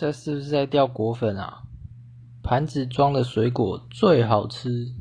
这是不是在掉果粉啊？盘子装的水果最好吃。